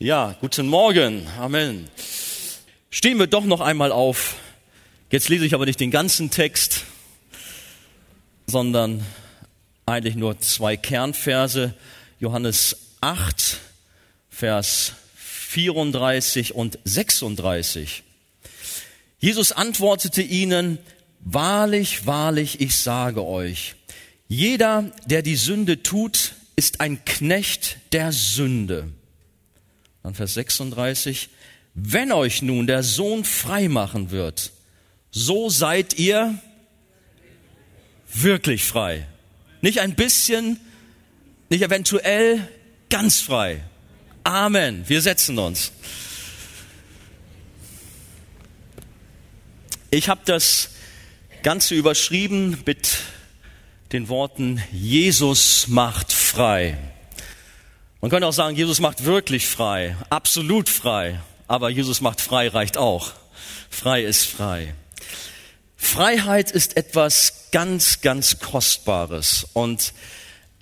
Ja, guten Morgen. Amen. Stehen wir doch noch einmal auf. Jetzt lese ich aber nicht den ganzen Text, sondern eigentlich nur zwei Kernverse. Johannes 8, Vers 34 und 36. Jesus antwortete ihnen, Wahrlich, wahrlich, ich sage euch, jeder, der die Sünde tut, ist ein Knecht der Sünde. Dann Vers 36. Wenn euch nun der Sohn frei machen wird, so seid ihr wirklich frei. Nicht ein bisschen, nicht eventuell, ganz frei. Amen. Wir setzen uns. Ich habe das Ganze überschrieben mit den Worten, Jesus macht frei. Man könnte auch sagen, Jesus macht wirklich frei, absolut frei, aber Jesus macht frei reicht auch. Frei ist frei. Freiheit ist etwas ganz, ganz Kostbares und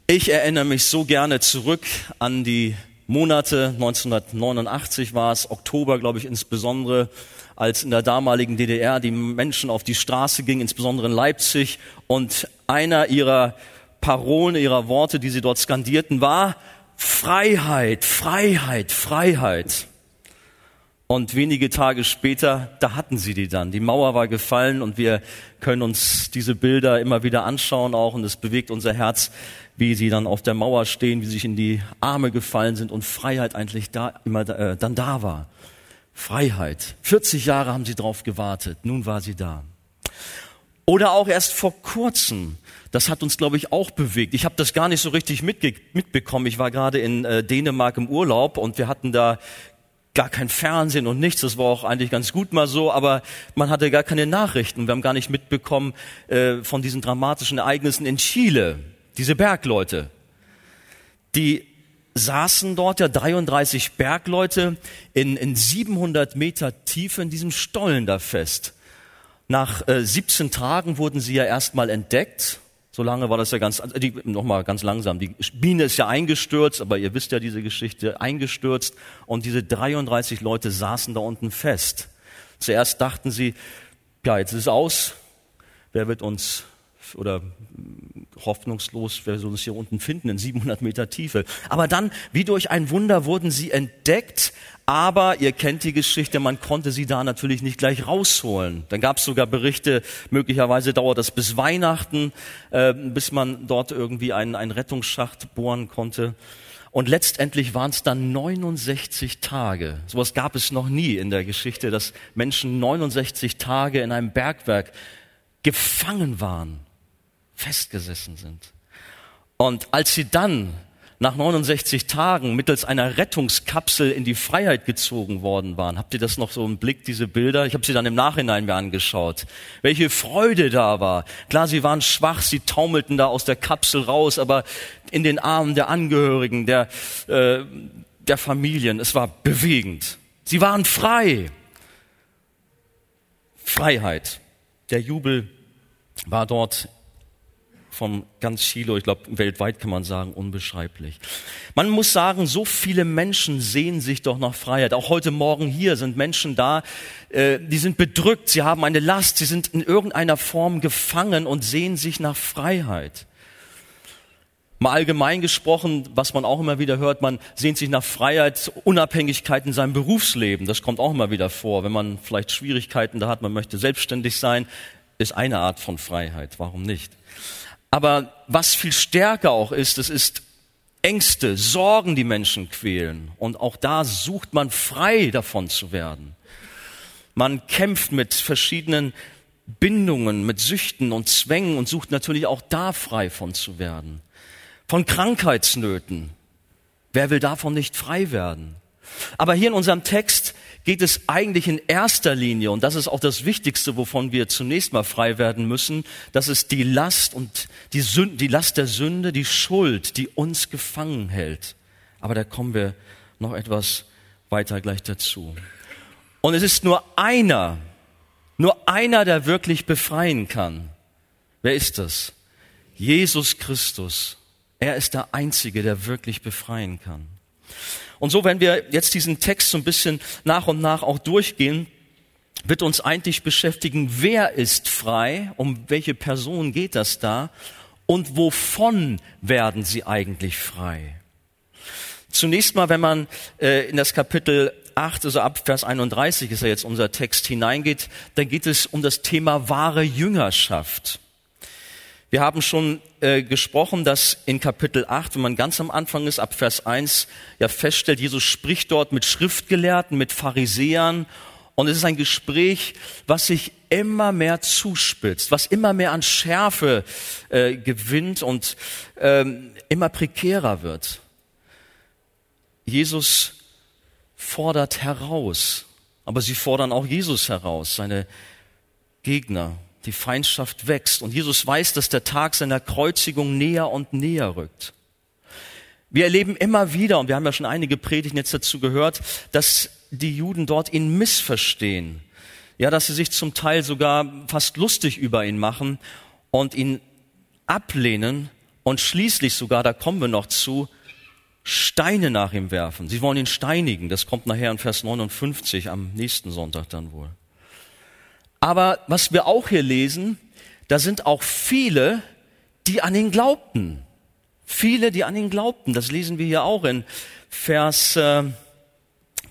ich erinnere mich so gerne zurück an die Monate, 1989 war es, Oktober glaube ich insbesondere, als in der damaligen DDR die Menschen auf die Straße gingen, insbesondere in Leipzig, und einer ihrer Parolen, ihrer Worte, die sie dort skandierten, war Freiheit, Freiheit, Freiheit. Und wenige Tage später, da hatten sie die dann. Die Mauer war gefallen und wir können uns diese Bilder immer wieder anschauen auch und es bewegt unser Herz, wie sie dann auf der Mauer stehen, wie sie sich in die Arme gefallen sind und Freiheit eigentlich da immer äh, dann da war. Freiheit. 40 Jahre haben sie drauf gewartet. Nun war sie da. Oder auch erst vor kurzem. Das hat uns, glaube ich, auch bewegt. Ich habe das gar nicht so richtig mitbekommen. Ich war gerade in äh, Dänemark im Urlaub und wir hatten da gar kein Fernsehen und nichts. Das war auch eigentlich ganz gut mal so, aber man hatte gar keine Nachrichten. Wir haben gar nicht mitbekommen äh, von diesen dramatischen Ereignissen in Chile. Diese Bergleute, die saßen dort ja 33 Bergleute in, in 700 Meter Tiefe in diesem Stollen da fest. Nach äh, 17 Tagen wurden sie ja erstmal entdeckt. So lange war das ja ganz, die, nochmal ganz langsam. Die Biene ist ja eingestürzt, aber ihr wisst ja diese Geschichte, eingestürzt. Und diese 33 Leute saßen da unten fest. Zuerst dachten sie, ja, jetzt ist es aus. Wer wird uns oder hoffnungslos, wer soll uns hier unten finden, in 700 Meter Tiefe. Aber dann, wie durch ein Wunder, wurden sie entdeckt, aber ihr kennt die Geschichte, man konnte sie da natürlich nicht gleich rausholen. Dann gab es sogar Berichte, möglicherweise dauert das bis Weihnachten, äh, bis man dort irgendwie einen, einen Rettungsschacht bohren konnte. Und letztendlich waren es dann 69 Tage. Sowas gab es noch nie in der Geschichte, dass Menschen 69 Tage in einem Bergwerk gefangen waren festgesessen sind. Und als sie dann nach 69 Tagen mittels einer Rettungskapsel in die Freiheit gezogen worden waren. Habt ihr das noch so im Blick, diese Bilder? Ich habe sie dann im Nachhinein mir angeschaut. Welche Freude da war. Klar, sie waren schwach, sie taumelten da aus der Kapsel raus, aber in den Armen der Angehörigen, der, äh, der Familien, es war bewegend. Sie waren frei. Freiheit. Der Jubel war dort von ganz Chilo, ich glaube weltweit kann man sagen, unbeschreiblich. Man muss sagen, so viele Menschen sehen sich doch nach Freiheit. Auch heute Morgen hier sind Menschen da, äh, die sind bedrückt, sie haben eine Last, sie sind in irgendeiner Form gefangen und sehen sich nach Freiheit. Mal allgemein gesprochen, was man auch immer wieder hört, man sehnt sich nach Freiheit, Unabhängigkeit in seinem Berufsleben. Das kommt auch immer wieder vor. Wenn man vielleicht Schwierigkeiten da hat, man möchte selbstständig sein, ist eine Art von Freiheit. Warum nicht? Aber was viel stärker auch ist, es ist Ängste, Sorgen, die Menschen quälen. Und auch da sucht man frei davon zu werden. Man kämpft mit verschiedenen Bindungen, mit Süchten und Zwängen und sucht natürlich auch da frei von zu werden. Von Krankheitsnöten. Wer will davon nicht frei werden? Aber hier in unserem Text geht es eigentlich in erster Linie, und das ist auch das Wichtigste, wovon wir zunächst mal frei werden müssen, das ist die Last und die, Sünde, die Last der Sünde, die Schuld, die uns gefangen hält. Aber da kommen wir noch etwas weiter gleich dazu. Und es ist nur einer, nur einer, der wirklich befreien kann. Wer ist das? Jesus Christus. Er ist der Einzige, der wirklich befreien kann. Und so, wenn wir jetzt diesen Text so ein bisschen nach und nach auch durchgehen, wird uns eigentlich beschäftigen, wer ist frei, um welche Person geht das da und wovon werden sie eigentlich frei. Zunächst mal, wenn man äh, in das Kapitel 8, also ab Vers 31 ist ja jetzt unser Text hineingeht, dann geht es um das Thema wahre Jüngerschaft. Wir haben schon äh, gesprochen, dass in Kapitel 8, wenn man ganz am Anfang ist, ab Vers 1, ja feststellt, Jesus spricht dort mit Schriftgelehrten, mit Pharisäern und es ist ein Gespräch, was sich immer mehr zuspitzt, was immer mehr an Schärfe äh, gewinnt und ähm, immer prekärer wird. Jesus fordert heraus, aber sie fordern auch Jesus heraus, seine Gegner. Die Feindschaft wächst und Jesus weiß, dass der Tag seiner Kreuzigung näher und näher rückt. Wir erleben immer wieder, und wir haben ja schon einige Predigten jetzt dazu gehört, dass die Juden dort ihn missverstehen. Ja, dass sie sich zum Teil sogar fast lustig über ihn machen und ihn ablehnen und schließlich sogar, da kommen wir noch zu, Steine nach ihm werfen. Sie wollen ihn steinigen. Das kommt nachher in Vers 59 am nächsten Sonntag dann wohl. Aber was wir auch hier lesen, da sind auch viele, die an ihn glaubten. Viele, die an ihn glaubten. Das lesen wir hier auch in Vers äh,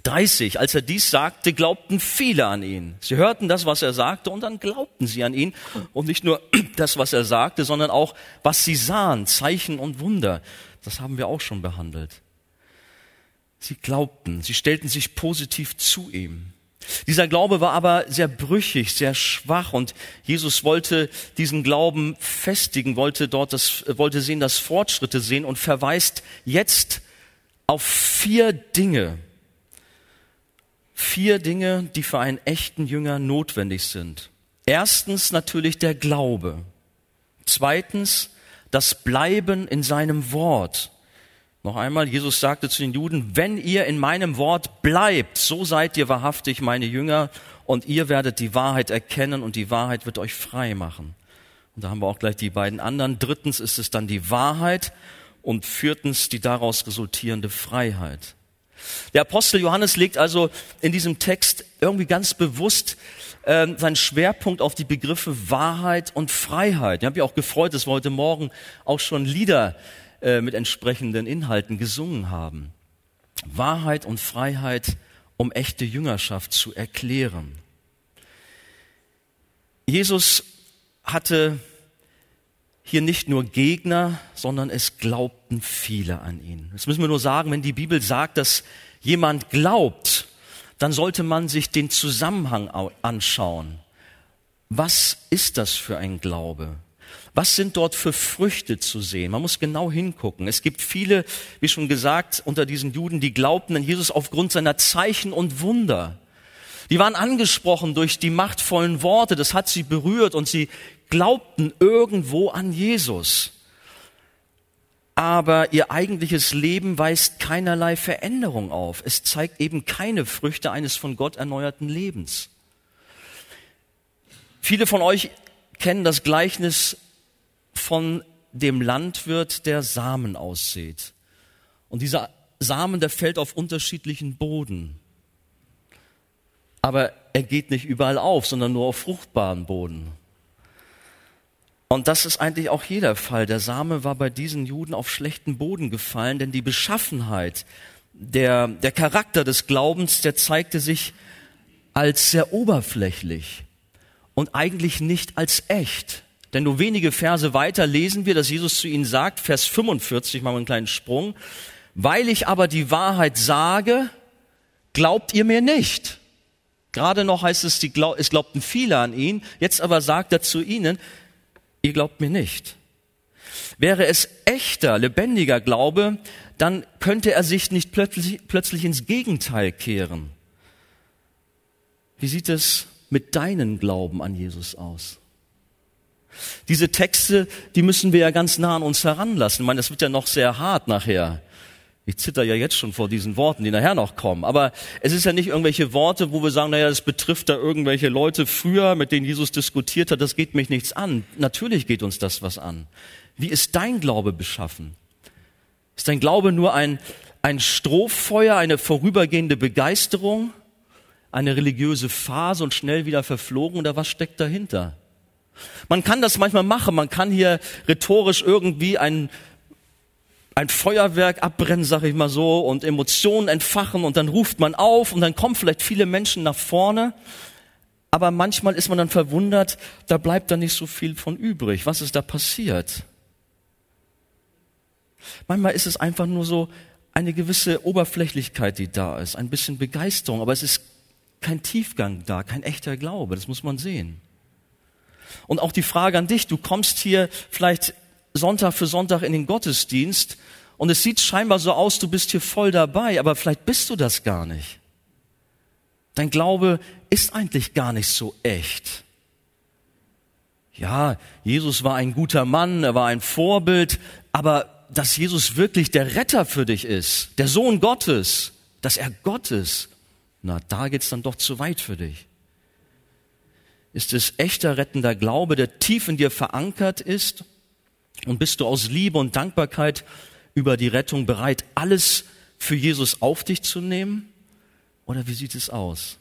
30, als er dies sagte, glaubten viele an ihn. Sie hörten das, was er sagte, und dann glaubten sie an ihn. Und nicht nur das, was er sagte, sondern auch, was sie sahen, Zeichen und Wunder. Das haben wir auch schon behandelt. Sie glaubten, sie stellten sich positiv zu ihm. Dieser Glaube war aber sehr brüchig, sehr schwach und Jesus wollte diesen Glauben festigen, wollte dort das, wollte sehen, dass Fortschritte sehen und verweist jetzt auf vier Dinge, vier Dinge, die für einen echten Jünger notwendig sind. Erstens natürlich der Glaube. Zweitens das Bleiben in seinem Wort. Noch einmal, Jesus sagte zu den Juden, wenn ihr in meinem Wort bleibt, so seid ihr wahrhaftig meine Jünger und ihr werdet die Wahrheit erkennen und die Wahrheit wird euch frei machen. Und da haben wir auch gleich die beiden anderen. Drittens ist es dann die Wahrheit und viertens die daraus resultierende Freiheit. Der Apostel Johannes legt also in diesem Text irgendwie ganz bewusst äh, seinen Schwerpunkt auf die Begriffe Wahrheit und Freiheit. Ich habe mich auch gefreut, dass wir heute Morgen auch schon Lieder äh, mit entsprechenden Inhalten gesungen haben. Wahrheit und Freiheit, um echte Jüngerschaft zu erklären. Jesus hatte hier nicht nur Gegner, sondern es glaubten viele an ihn. Das müssen wir nur sagen, wenn die Bibel sagt, dass jemand glaubt, dann sollte man sich den Zusammenhang anschauen. Was ist das für ein Glaube? Was sind dort für Früchte zu sehen? Man muss genau hingucken. Es gibt viele, wie schon gesagt, unter diesen Juden, die glaubten an Jesus aufgrund seiner Zeichen und Wunder. Die waren angesprochen durch die machtvollen Worte, das hat sie berührt und sie glaubten irgendwo an Jesus. Aber ihr eigentliches Leben weist keinerlei Veränderung auf. Es zeigt eben keine Früchte eines von Gott erneuerten Lebens. Viele von euch kennen das Gleichnis von dem Landwirt, der Samen aussät. Und dieser Samen, der fällt auf unterschiedlichen Boden. Aber er geht nicht überall auf, sondern nur auf fruchtbaren Boden. Und das ist eigentlich auch jeder Fall. Der Same war bei diesen Juden auf schlechten Boden gefallen, denn die Beschaffenheit, der, der Charakter des Glaubens, der zeigte sich als sehr oberflächlich und eigentlich nicht als echt. Denn nur wenige Verse weiter lesen wir, dass Jesus zu ihnen sagt, Vers 45, machen wir einen kleinen Sprung, weil ich aber die Wahrheit sage, glaubt ihr mir nicht. Gerade noch heißt es, es glaubten viele an ihn, jetzt aber sagt er zu ihnen, ihr glaubt mir nicht. Wäre es echter, lebendiger Glaube, dann könnte er sich nicht plötzlich, plötzlich ins Gegenteil kehren. Wie sieht es mit deinen Glauben an Jesus aus? Diese Texte, die müssen wir ja ganz nah an uns heranlassen. Ich meine, das wird ja noch sehr hart nachher. Ich zitter ja jetzt schon vor diesen Worten, die nachher noch kommen. Aber es ist ja nicht irgendwelche Worte, wo wir sagen, naja, das betrifft da irgendwelche Leute früher, mit denen Jesus diskutiert hat, das geht mich nichts an. Natürlich geht uns das was an. Wie ist dein Glaube beschaffen? Ist dein Glaube nur ein, ein Strohfeuer, eine vorübergehende Begeisterung, eine religiöse Phase und schnell wieder verflogen oder was steckt dahinter? Man kann das manchmal machen, man kann hier rhetorisch irgendwie ein, ein Feuerwerk abbrennen, sag ich mal so, und Emotionen entfachen und dann ruft man auf und dann kommen vielleicht viele Menschen nach vorne, aber manchmal ist man dann verwundert, da bleibt dann nicht so viel von übrig. Was ist da passiert? Manchmal ist es einfach nur so, eine gewisse Oberflächlichkeit, die da ist, ein bisschen Begeisterung, aber es ist kein Tiefgang da, kein echter Glaube, das muss man sehen. Und auch die Frage an dich, du kommst hier vielleicht Sonntag für Sonntag in den Gottesdienst und es sieht scheinbar so aus, du bist hier voll dabei, aber vielleicht bist du das gar nicht. Dein Glaube ist eigentlich gar nicht so echt. Ja, Jesus war ein guter Mann, er war ein Vorbild, aber dass Jesus wirklich der Retter für dich ist, der Sohn Gottes, dass er Gott ist, na, da geht's dann doch zu weit für dich. Ist es echter rettender Glaube, der tief in dir verankert ist? Und bist du aus Liebe und Dankbarkeit über die Rettung bereit, alles für Jesus auf dich zu nehmen? Oder wie sieht es aus?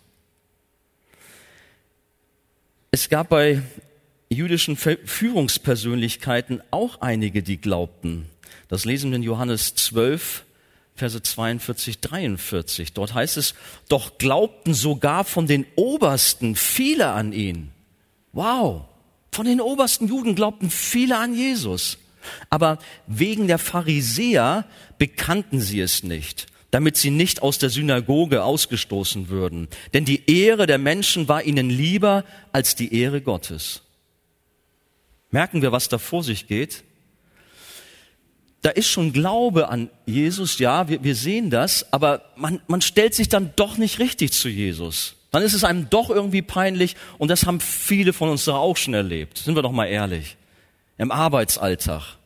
Es gab bei jüdischen Führungspersönlichkeiten auch einige, die glaubten. Das lesen wir in Johannes 12, Verse 42, 43. Dort heißt es, doch glaubten sogar von den Obersten viele an ihn. Wow, von den obersten Juden glaubten viele an Jesus. Aber wegen der Pharisäer bekannten sie es nicht, damit sie nicht aus der Synagoge ausgestoßen würden. Denn die Ehre der Menschen war ihnen lieber als die Ehre Gottes. Merken wir, was da vor sich geht? Da ist schon Glaube an Jesus, ja, wir, wir sehen das, aber man, man stellt sich dann doch nicht richtig zu Jesus. Dann ist es einem doch irgendwie peinlich und das haben viele von uns da auch schon erlebt. Sind wir doch mal ehrlich. Im Arbeitsalltag.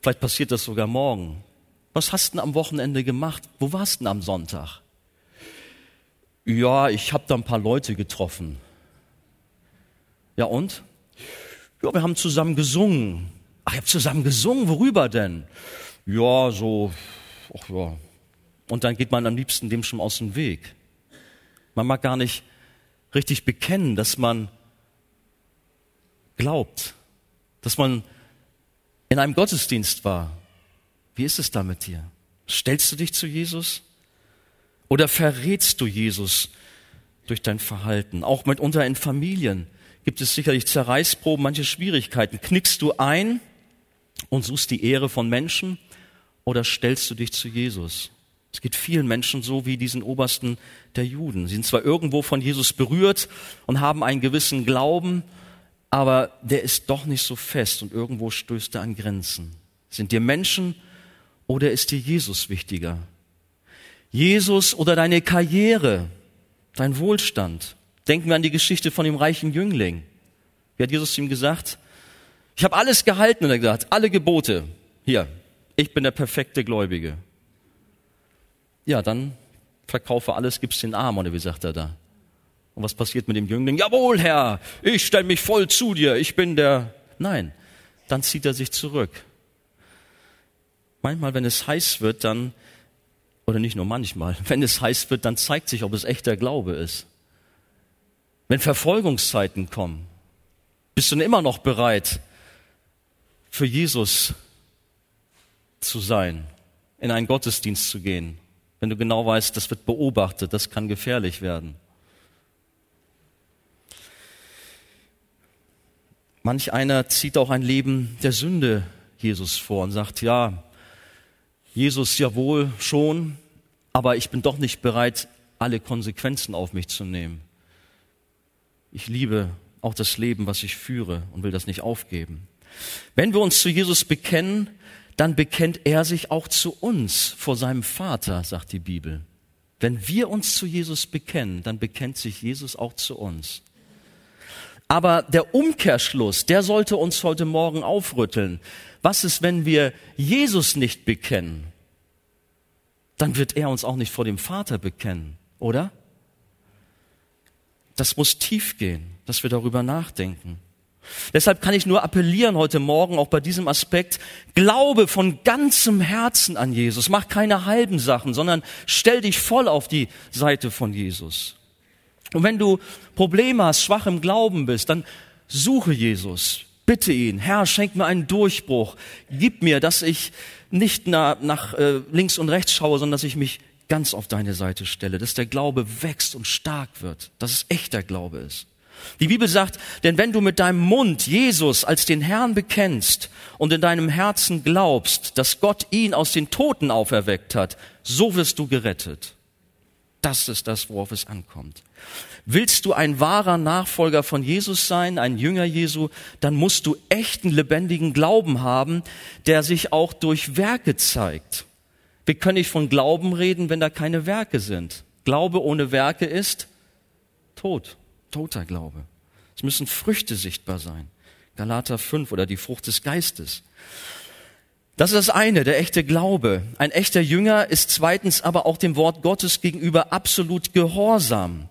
Vielleicht passiert das sogar morgen. Was hast du denn am Wochenende gemacht? Wo warst du denn am Sonntag? Ja, ich habe da ein paar Leute getroffen. Ja und? Ja, wir haben zusammen gesungen. Ach, ihr habt zusammen gesungen, worüber denn? Ja, so, ach ja. Und dann geht man am liebsten dem schon aus dem Weg. Man mag gar nicht richtig bekennen, dass man glaubt, dass man in einem Gottesdienst war. Wie ist es da mit dir? Stellst du dich zu Jesus? Oder verrätst du Jesus durch dein Verhalten? Auch mitunter in Familien gibt es sicherlich Zerreißproben, manche Schwierigkeiten. Knickst du ein und suchst die Ehre von Menschen oder stellst du dich zu Jesus? Es geht vielen Menschen so wie diesen Obersten der Juden. Sie sind zwar irgendwo von Jesus berührt und haben einen gewissen Glauben, aber der ist doch nicht so fest und irgendwo stößt er an Grenzen. Sind dir Menschen oder ist dir Jesus wichtiger? Jesus oder deine Karriere, dein Wohlstand? Denken wir an die Geschichte von dem reichen Jüngling. Wie hat Jesus ihm gesagt? Ich habe alles gehalten und er gesagt, alle Gebote. Hier, ich bin der perfekte Gläubige. Ja, dann verkaufe alles, gib's den Armen, oder wie sagt er da? Und was passiert mit dem Jüngling? Jawohl, Herr, ich stelle mich voll zu dir, ich bin der. Nein, dann zieht er sich zurück. Manchmal, wenn es heiß wird, dann, oder nicht nur manchmal, wenn es heiß wird, dann zeigt sich, ob es echter Glaube ist. Wenn Verfolgungszeiten kommen, bist du denn immer noch bereit, für Jesus zu sein, in einen Gottesdienst zu gehen, wenn du genau weißt, das wird beobachtet, das kann gefährlich werden. Manch einer zieht auch ein Leben der Sünde Jesus vor und sagt, ja, Jesus ja wohl schon, aber ich bin doch nicht bereit, alle Konsequenzen auf mich zu nehmen. Ich liebe auch das Leben, was ich führe und will das nicht aufgeben. Wenn wir uns zu Jesus bekennen, dann bekennt er sich auch zu uns vor seinem Vater, sagt die Bibel. Wenn wir uns zu Jesus bekennen, dann bekennt sich Jesus auch zu uns. Aber der Umkehrschluss, der sollte uns heute Morgen aufrütteln. Was ist, wenn wir Jesus nicht bekennen? Dann wird er uns auch nicht vor dem Vater bekennen, oder? Das muss tief gehen, dass wir darüber nachdenken. Deshalb kann ich nur appellieren heute Morgen auch bei diesem Aspekt, glaube von ganzem Herzen an Jesus. Mach keine halben Sachen, sondern stell dich voll auf die Seite von Jesus. Und wenn du Probleme hast, schwach im Glauben bist, dann suche Jesus. Bitte ihn, Herr, schenk mir einen Durchbruch. Gib mir, dass ich nicht nach, nach äh, links und rechts schaue, sondern dass ich mich ganz auf deine Seite stelle, dass der Glaube wächst und stark wird, dass es echter Glaube ist. Die Bibel sagt, denn wenn du mit deinem Mund Jesus als den Herrn bekennst und in deinem Herzen glaubst, dass Gott ihn aus den Toten auferweckt hat, so wirst du gerettet. Das ist das, worauf es ankommt. Willst du ein wahrer Nachfolger von Jesus sein, ein Jünger Jesu, dann musst du echten, lebendigen Glauben haben, der sich auch durch Werke zeigt. Wir können nicht von Glauben reden, wenn da keine Werke sind. Glaube ohne Werke ist tot, toter Glaube. Es müssen Früchte sichtbar sein. Galater 5 oder die Frucht des Geistes. Das ist das eine, der echte Glaube. Ein echter Jünger ist zweitens aber auch dem Wort Gottes gegenüber absolut gehorsam.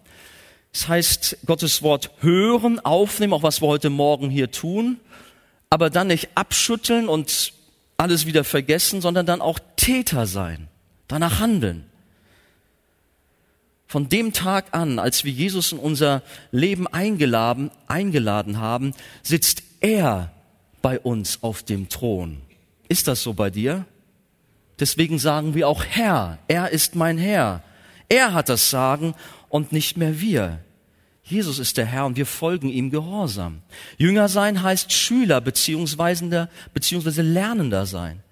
Das heißt, Gottes Wort hören, aufnehmen, auch was wir heute Morgen hier tun, aber dann nicht abschütteln und alles wieder vergessen, sondern dann auch Täter sein, danach handeln. Von dem Tag an, als wir Jesus in unser Leben eingeladen, eingeladen haben, sitzt er bei uns auf dem Thron. Ist das so bei dir? Deswegen sagen wir auch Herr, er ist mein Herr. Er hat das Sagen und nicht mehr wir. Jesus ist der Herr und wir folgen ihm gehorsam. Jünger sein heißt Schüler beziehungsweise, beziehungsweise Lernender sein.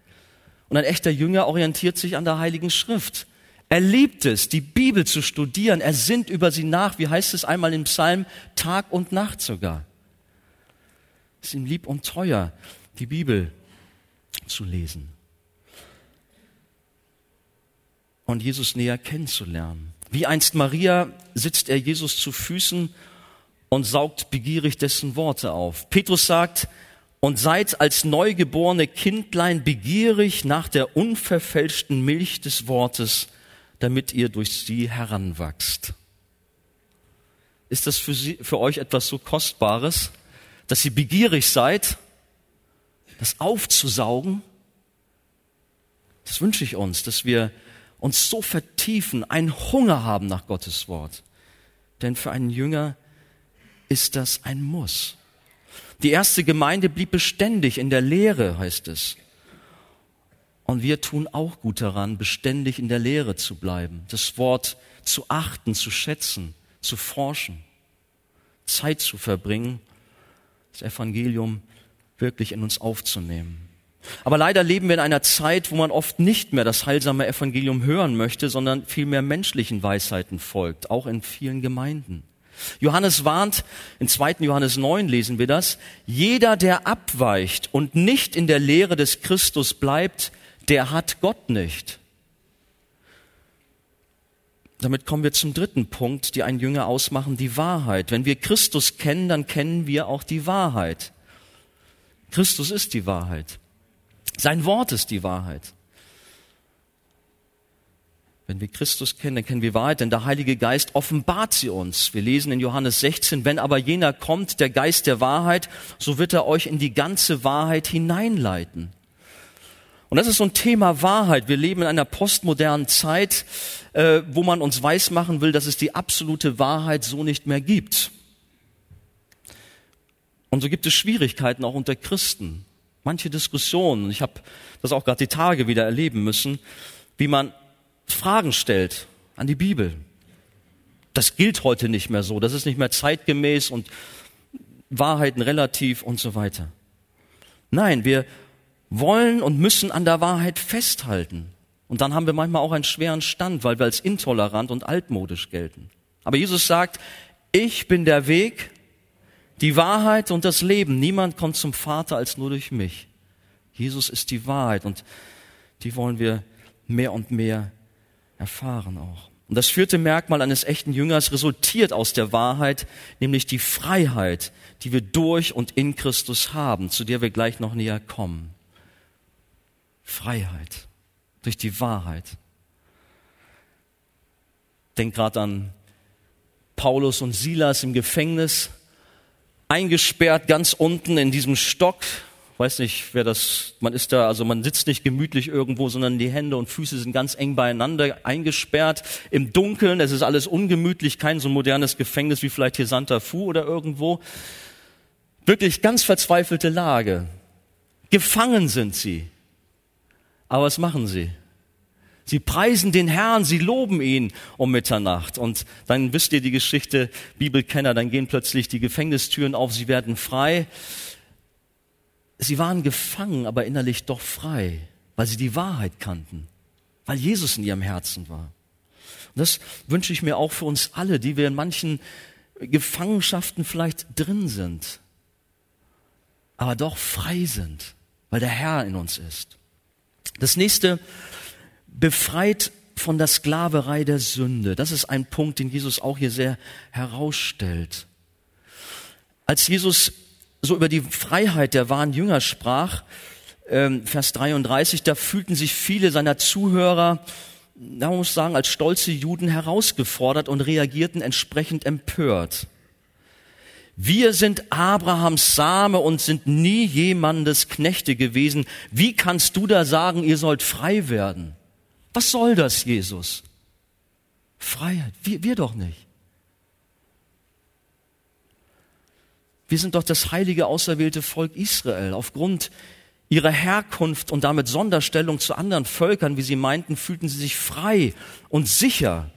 Und ein echter Jünger orientiert sich an der Heiligen Schrift. Er liebt es, die Bibel zu studieren. Er sinnt über sie nach. Wie heißt es einmal im Psalm? Tag und Nacht sogar. Es ist ihm lieb und teuer, die Bibel zu lesen. Und Jesus näher kennenzulernen. Wie einst Maria sitzt er Jesus zu Füßen und saugt begierig dessen Worte auf. Petrus sagt, und seid als neugeborene Kindlein begierig nach der unverfälschten Milch des Wortes, damit ihr durch sie heranwachst. Ist das für, sie, für euch etwas so Kostbares, dass ihr begierig seid, das aufzusaugen? Das wünsche ich uns, dass wir uns so vertiefen, einen Hunger haben nach Gottes Wort. Denn für einen Jünger ist das ein Muss. Die erste Gemeinde blieb beständig in der Lehre, heißt es. Und wir tun auch gut daran, beständig in der Lehre zu bleiben, das Wort zu achten, zu schätzen, zu forschen, Zeit zu verbringen, das Evangelium wirklich in uns aufzunehmen. Aber leider leben wir in einer Zeit, wo man oft nicht mehr das heilsame Evangelium hören möchte, sondern vielmehr menschlichen Weisheiten folgt, auch in vielen Gemeinden. Johannes warnt, in 2. Johannes 9 lesen wir das, jeder, der abweicht und nicht in der Lehre des Christus bleibt, der hat Gott nicht. Damit kommen wir zum dritten Punkt, die einen Jünger ausmachen, die Wahrheit. Wenn wir Christus kennen, dann kennen wir auch die Wahrheit. Christus ist die Wahrheit. Sein Wort ist die Wahrheit. Wenn wir Christus kennen, dann kennen wir Wahrheit, denn der Heilige Geist offenbart sie uns. Wir lesen in Johannes 16, wenn aber jener kommt, der Geist der Wahrheit, so wird er euch in die ganze Wahrheit hineinleiten. Und das ist so ein Thema Wahrheit. Wir leben in einer postmodernen Zeit, äh, wo man uns weismachen will, dass es die absolute Wahrheit so nicht mehr gibt. Und so gibt es Schwierigkeiten auch unter Christen. Manche Diskussionen, ich habe das auch gerade die Tage wieder erleben müssen, wie man Fragen stellt an die Bibel. Das gilt heute nicht mehr so, das ist nicht mehr zeitgemäß und Wahrheiten relativ und so weiter. Nein, wir wollen und müssen an der Wahrheit festhalten. Und dann haben wir manchmal auch einen schweren Stand, weil wir als intolerant und altmodisch gelten. Aber Jesus sagt, ich bin der Weg, die Wahrheit und das Leben. Niemand kommt zum Vater als nur durch mich. Jesus ist die Wahrheit und die wollen wir mehr und mehr erfahren auch. Und das vierte Merkmal eines echten Jüngers resultiert aus der Wahrheit, nämlich die Freiheit, die wir durch und in Christus haben, zu der wir gleich noch näher kommen. Freiheit durch die Wahrheit. Denk gerade an Paulus und Silas im Gefängnis. eingesperrt ganz unten in diesem Stock. Weiß nicht, wer das, man ist da, also man sitzt nicht gemütlich irgendwo, sondern die Hände und Füße sind ganz eng beieinander eingesperrt im Dunkeln. Es ist alles ungemütlich, kein so modernes Gefängnis wie vielleicht hier Santa Fu oder irgendwo. Wirklich ganz verzweifelte Lage. Gefangen sind sie. Aber was machen sie? Sie preisen den Herrn, sie loben ihn um Mitternacht. Und dann wisst ihr die Geschichte, Bibelkenner, dann gehen plötzlich die Gefängnistüren auf, sie werden frei. Sie waren gefangen, aber innerlich doch frei, weil sie die Wahrheit kannten, weil Jesus in ihrem Herzen war. Und das wünsche ich mir auch für uns alle, die wir in manchen Gefangenschaften vielleicht drin sind, aber doch frei sind, weil der Herr in uns ist. Das nächste, befreit von der Sklaverei der Sünde. Das ist ein Punkt, den Jesus auch hier sehr herausstellt. Als Jesus so über die Freiheit der wahren Jünger sprach, ähm, Vers 33, da fühlten sich viele seiner Zuhörer, da muss ich sagen, als stolze Juden herausgefordert und reagierten entsprechend empört. Wir sind Abrahams Same und sind nie jemandes Knechte gewesen. Wie kannst du da sagen, ihr sollt frei werden? Was soll das, Jesus? Freiheit. Wir, wir doch nicht. Wir sind doch das heilige, auserwählte Volk Israel. Aufgrund ihrer Herkunft und damit Sonderstellung zu anderen Völkern, wie sie meinten, fühlten sie sich frei und sicher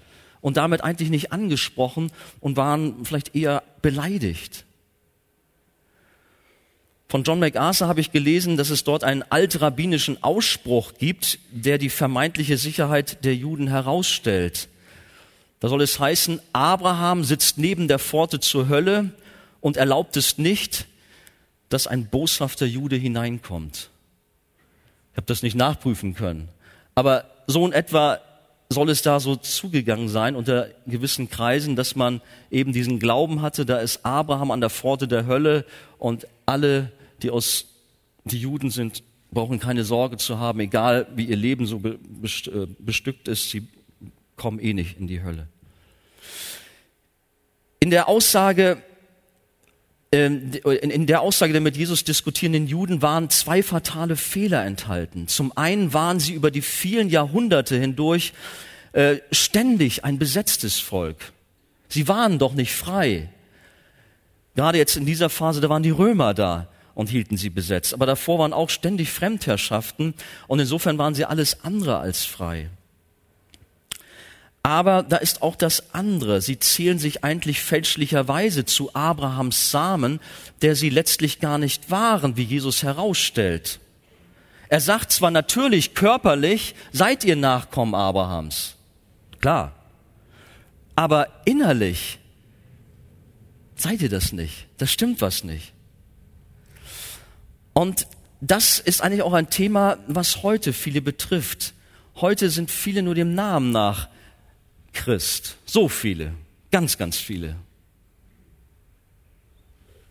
und damit eigentlich nicht angesprochen und waren vielleicht eher beleidigt. Von John MacArthur habe ich gelesen, dass es dort einen altrabbinischen Ausspruch gibt, der die vermeintliche Sicherheit der Juden herausstellt. Da soll es heißen, Abraham sitzt neben der Pforte zur Hölle und erlaubt es nicht, dass ein boshafter Jude hineinkommt. Ich habe das nicht nachprüfen können. Aber so in etwa soll es da so zugegangen sein unter gewissen Kreisen, dass man eben diesen Glauben hatte, da ist Abraham an der Pforte der Hölle und alle, die aus, die Juden sind, brauchen keine Sorge zu haben, egal wie ihr Leben so äh, bestückt ist, sie kommen eh nicht in die Hölle. In der Aussage, in der Aussage der mit Jesus diskutierenden Juden waren zwei fatale Fehler enthalten. Zum einen waren sie über die vielen Jahrhunderte hindurch äh, ständig ein besetztes Volk. Sie waren doch nicht frei. Gerade jetzt in dieser Phase, da waren die Römer da und hielten sie besetzt. Aber davor waren auch ständig Fremdherrschaften und insofern waren sie alles andere als frei. Aber da ist auch das andere. Sie zählen sich eigentlich fälschlicherweise zu Abrahams Samen, der sie letztlich gar nicht waren, wie Jesus herausstellt. Er sagt zwar natürlich körperlich, seid ihr Nachkommen Abrahams. Klar. Aber innerlich seid ihr das nicht. Das stimmt was nicht. Und das ist eigentlich auch ein Thema, was heute viele betrifft. Heute sind viele nur dem Namen nach Christ. So viele. Ganz, ganz viele.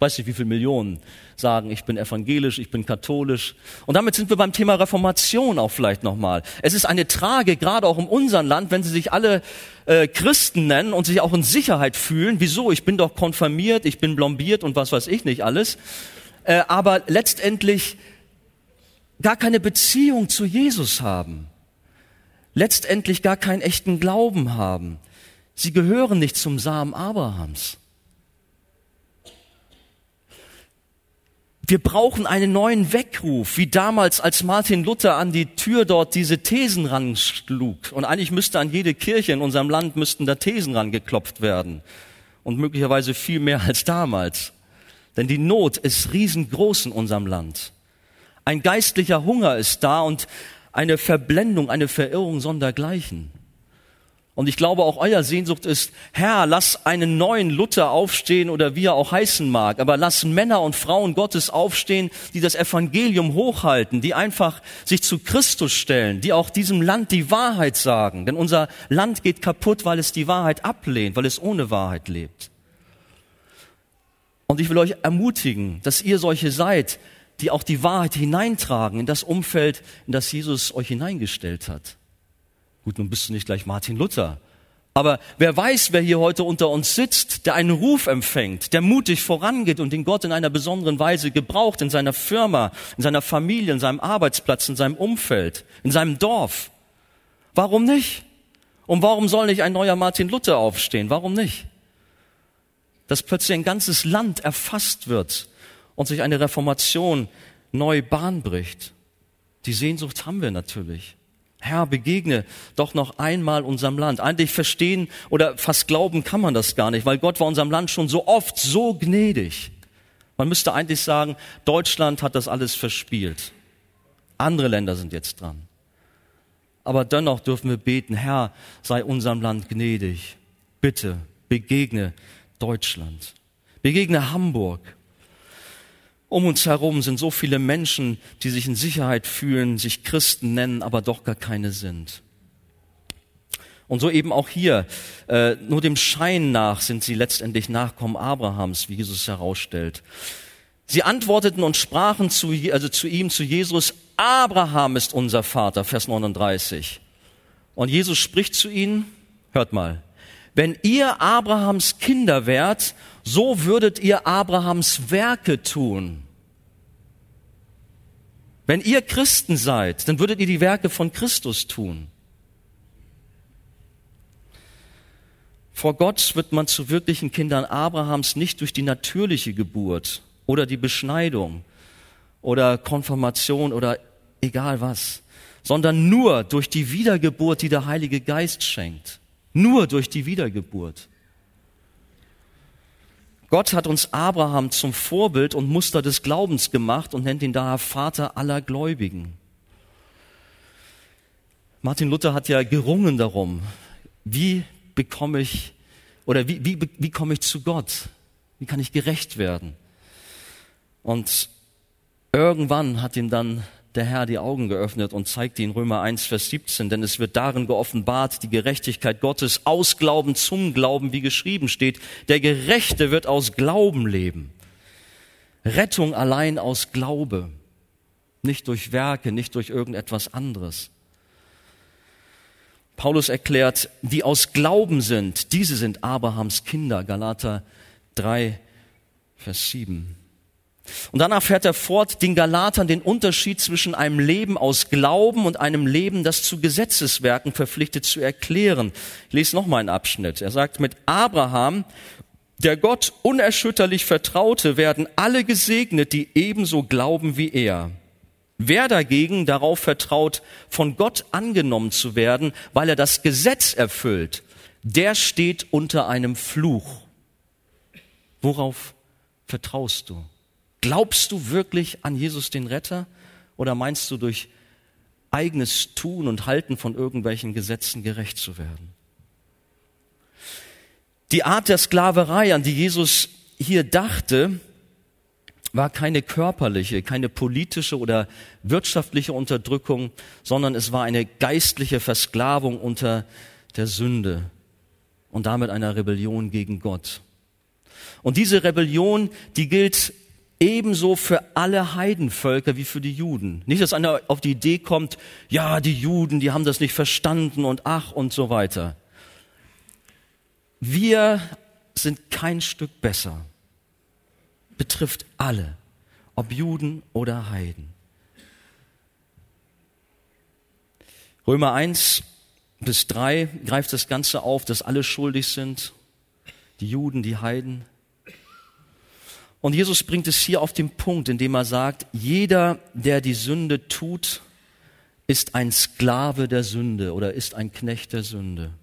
Weiß nicht, wie viele Millionen sagen, ich bin evangelisch, ich bin katholisch. Und damit sind wir beim Thema Reformation auch vielleicht nochmal. Es ist eine Trage, gerade auch in unserem Land, wenn sie sich alle äh, Christen nennen und sich auch in Sicherheit fühlen. Wieso? Ich bin doch konfirmiert, ich bin blombiert und was weiß ich nicht alles. Äh, aber letztendlich gar keine Beziehung zu Jesus haben letztendlich gar keinen echten Glauben haben. Sie gehören nicht zum Samen Abrahams. Wir brauchen einen neuen Weckruf, wie damals, als Martin Luther an die Tür dort diese Thesen ranschlug. Und eigentlich müsste an jede Kirche in unserem Land müssten da Thesen rangeklopft werden. Und möglicherweise viel mehr als damals. Denn die Not ist riesengroß in unserem Land. Ein geistlicher Hunger ist da und eine Verblendung, eine Verirrung sondergleichen. Und ich glaube, auch euer Sehnsucht ist, Herr, lass einen neuen Luther aufstehen oder wie er auch heißen mag, aber lass Männer und Frauen Gottes aufstehen, die das Evangelium hochhalten, die einfach sich zu Christus stellen, die auch diesem Land die Wahrheit sagen. Denn unser Land geht kaputt, weil es die Wahrheit ablehnt, weil es ohne Wahrheit lebt. Und ich will euch ermutigen, dass ihr solche seid, die auch die Wahrheit hineintragen in das Umfeld, in das Jesus euch hineingestellt hat. Gut, nun bist du nicht gleich Martin Luther, Aber wer weiß, wer hier heute unter uns sitzt, der einen Ruf empfängt, der mutig vorangeht und den Gott in einer besonderen Weise gebraucht, in seiner Firma, in seiner Familie, in seinem Arbeitsplatz, in seinem Umfeld, in seinem Dorf. Warum nicht? Und warum soll nicht ein neuer Martin Luther aufstehen? Warum nicht? Dass plötzlich ein ganzes Land erfasst wird und sich eine Reformation neu Bahn bricht. Die Sehnsucht haben wir natürlich. Herr, begegne doch noch einmal unserem Land. Eigentlich verstehen oder fast glauben kann man das gar nicht, weil Gott war unserem Land schon so oft so gnädig. Man müsste eigentlich sagen, Deutschland hat das alles verspielt. Andere Länder sind jetzt dran. Aber dennoch dürfen wir beten, Herr, sei unserem Land gnädig. Bitte begegne Deutschland. Begegne Hamburg. Um uns herum sind so viele Menschen, die sich in Sicherheit fühlen, sich Christen nennen, aber doch gar keine sind. Und so eben auch hier, äh, nur dem Schein nach sind sie letztendlich Nachkommen Abrahams, wie Jesus herausstellt. Sie antworteten und sprachen zu, also zu ihm, zu Jesus, Abraham ist unser Vater, Vers 39. Und Jesus spricht zu ihnen, hört mal, wenn ihr Abrahams Kinder wärt, so würdet ihr Abrahams Werke tun. Wenn ihr Christen seid, dann würdet ihr die Werke von Christus tun. Vor Gott wird man zu wirklichen Kindern Abrahams nicht durch die natürliche Geburt oder die Beschneidung oder Konfirmation oder egal was, sondern nur durch die Wiedergeburt, die der Heilige Geist schenkt. Nur durch die Wiedergeburt. Gott hat uns Abraham zum Vorbild und Muster des Glaubens gemacht und nennt ihn daher Vater aller Gläubigen. Martin Luther hat ja gerungen darum, wie bekomme ich oder wie, wie, wie komme ich zu Gott? Wie kann ich gerecht werden? Und irgendwann hat ihm dann der Herr die Augen geöffnet und zeigt in Römer 1, Vers 17, denn es wird darin geoffenbart, die Gerechtigkeit Gottes aus Glauben zum Glauben, wie geschrieben steht. Der Gerechte wird aus Glauben leben. Rettung allein aus Glaube, nicht durch Werke, nicht durch irgendetwas anderes. Paulus erklärt, die aus Glauben sind, diese sind Abrahams Kinder, Galater 3, Vers 7. Und danach fährt er fort, den Galatern den Unterschied zwischen einem Leben aus Glauben und einem Leben, das zu Gesetzeswerken verpflichtet zu erklären. Ich lese noch mal einen Abschnitt. Er sagt, mit Abraham, der Gott unerschütterlich vertraute, werden alle gesegnet, die ebenso glauben wie er. Wer dagegen darauf vertraut, von Gott angenommen zu werden, weil er das Gesetz erfüllt, der steht unter einem Fluch. Worauf vertraust du? Glaubst du wirklich an Jesus den Retter oder meinst du durch eigenes Tun und Halten von irgendwelchen Gesetzen gerecht zu werden? Die Art der Sklaverei, an die Jesus hier dachte, war keine körperliche, keine politische oder wirtschaftliche Unterdrückung, sondern es war eine geistliche Versklavung unter der Sünde und damit einer Rebellion gegen Gott. Und diese Rebellion, die gilt ebenso für alle Heidenvölker wie für die Juden. Nicht, dass einer auf die Idee kommt, ja, die Juden, die haben das nicht verstanden und ach und so weiter. Wir sind kein Stück besser. Betrifft alle, ob Juden oder Heiden. Römer 1 bis 3 greift das Ganze auf, dass alle schuldig sind, die Juden, die Heiden. Und Jesus bringt es hier auf den Punkt, indem er sagt, jeder, der die Sünde tut, ist ein Sklave der Sünde oder ist ein Knecht der Sünde.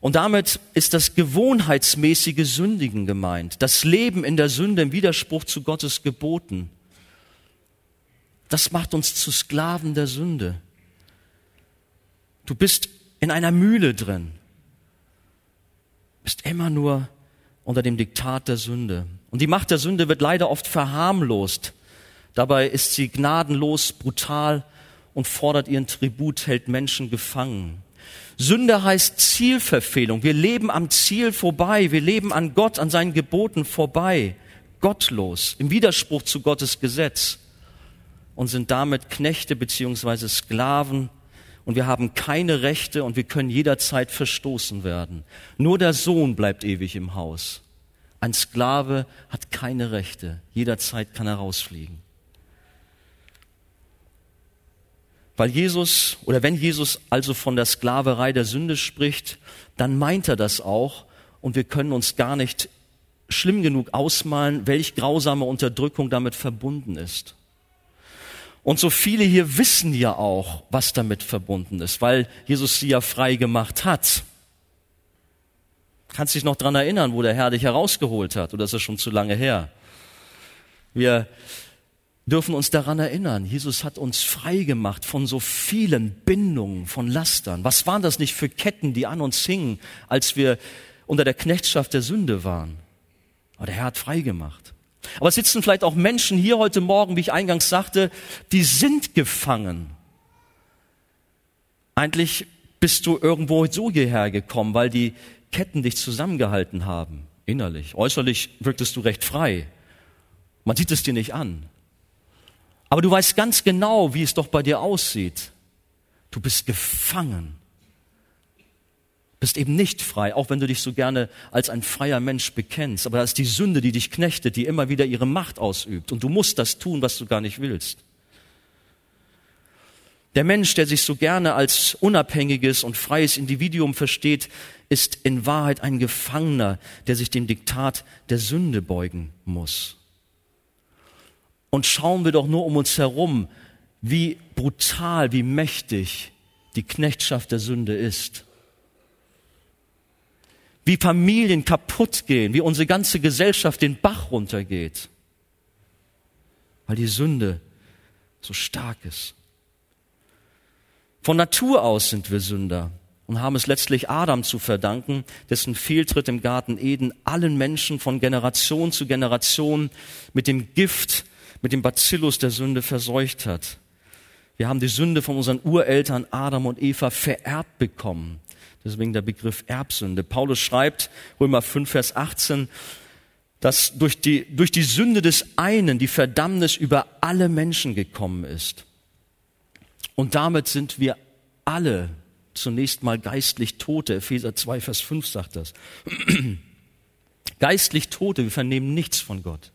Und damit ist das gewohnheitsmäßige Sündigen gemeint, das Leben in der Sünde im Widerspruch zu Gottes Geboten. Das macht uns zu Sklaven der Sünde. Du bist in einer Mühle drin, bist immer nur unter dem Diktat der Sünde. Und die Macht der Sünde wird leider oft verharmlost. Dabei ist sie gnadenlos, brutal und fordert ihren Tribut, hält Menschen gefangen. Sünde heißt Zielverfehlung. Wir leben am Ziel vorbei. Wir leben an Gott, an seinen Geboten vorbei. Gottlos, im Widerspruch zu Gottes Gesetz. Und sind damit Knechte beziehungsweise Sklaven und wir haben keine Rechte und wir können jederzeit verstoßen werden. Nur der Sohn bleibt ewig im Haus. Ein Sklave hat keine Rechte. Jederzeit kann er rausfliegen. Weil Jesus oder wenn Jesus also von der Sklaverei der Sünde spricht, dann meint er das auch und wir können uns gar nicht schlimm genug ausmalen, welch grausame Unterdrückung damit verbunden ist. Und so viele hier wissen ja auch, was damit verbunden ist, weil Jesus sie ja frei gemacht hat. Kannst dich noch dran erinnern, wo der Herr dich herausgeholt hat, oder ist das schon zu lange her? Wir dürfen uns daran erinnern, Jesus hat uns frei gemacht von so vielen Bindungen, von Lastern. Was waren das nicht für Ketten, die an uns hingen, als wir unter der Knechtschaft der Sünde waren? Aber der Herr hat frei gemacht. Aber es sitzen vielleicht auch Menschen hier heute Morgen, wie ich eingangs sagte, die sind gefangen. Eigentlich bist du irgendwo so hierher gekommen, weil die Ketten dich zusammengehalten haben, innerlich. Äußerlich wirktest du recht frei. Man sieht es dir nicht an. Aber du weißt ganz genau, wie es doch bei dir aussieht. Du bist gefangen. Bist eben nicht frei, auch wenn du dich so gerne als ein freier Mensch bekennst. Aber das ist die Sünde, die dich knechtet, die immer wieder ihre Macht ausübt. Und du musst das tun, was du gar nicht willst. Der Mensch, der sich so gerne als unabhängiges und freies Individuum versteht, ist in Wahrheit ein Gefangener, der sich dem Diktat der Sünde beugen muss. Und schauen wir doch nur um uns herum, wie brutal, wie mächtig die Knechtschaft der Sünde ist. Wie Familien kaputt gehen, wie unsere ganze Gesellschaft den Bach runtergeht, weil die Sünde so stark ist. Von Natur aus sind wir Sünder und haben es letztlich Adam zu verdanken, dessen Fehltritt im Garten Eden allen Menschen von Generation zu Generation mit dem Gift mit dem Bacillus der Sünde verseucht hat. Wir haben die Sünde von unseren Ureltern Adam und Eva vererbt bekommen. Deswegen der Begriff Erbsünde. Paulus schreibt, Römer 5, Vers 18, dass durch die, durch die Sünde des einen die Verdammnis über alle Menschen gekommen ist. Und damit sind wir alle zunächst mal geistlich Tote. Epheser 2, Vers 5 sagt das. geistlich Tote, wir vernehmen nichts von Gott.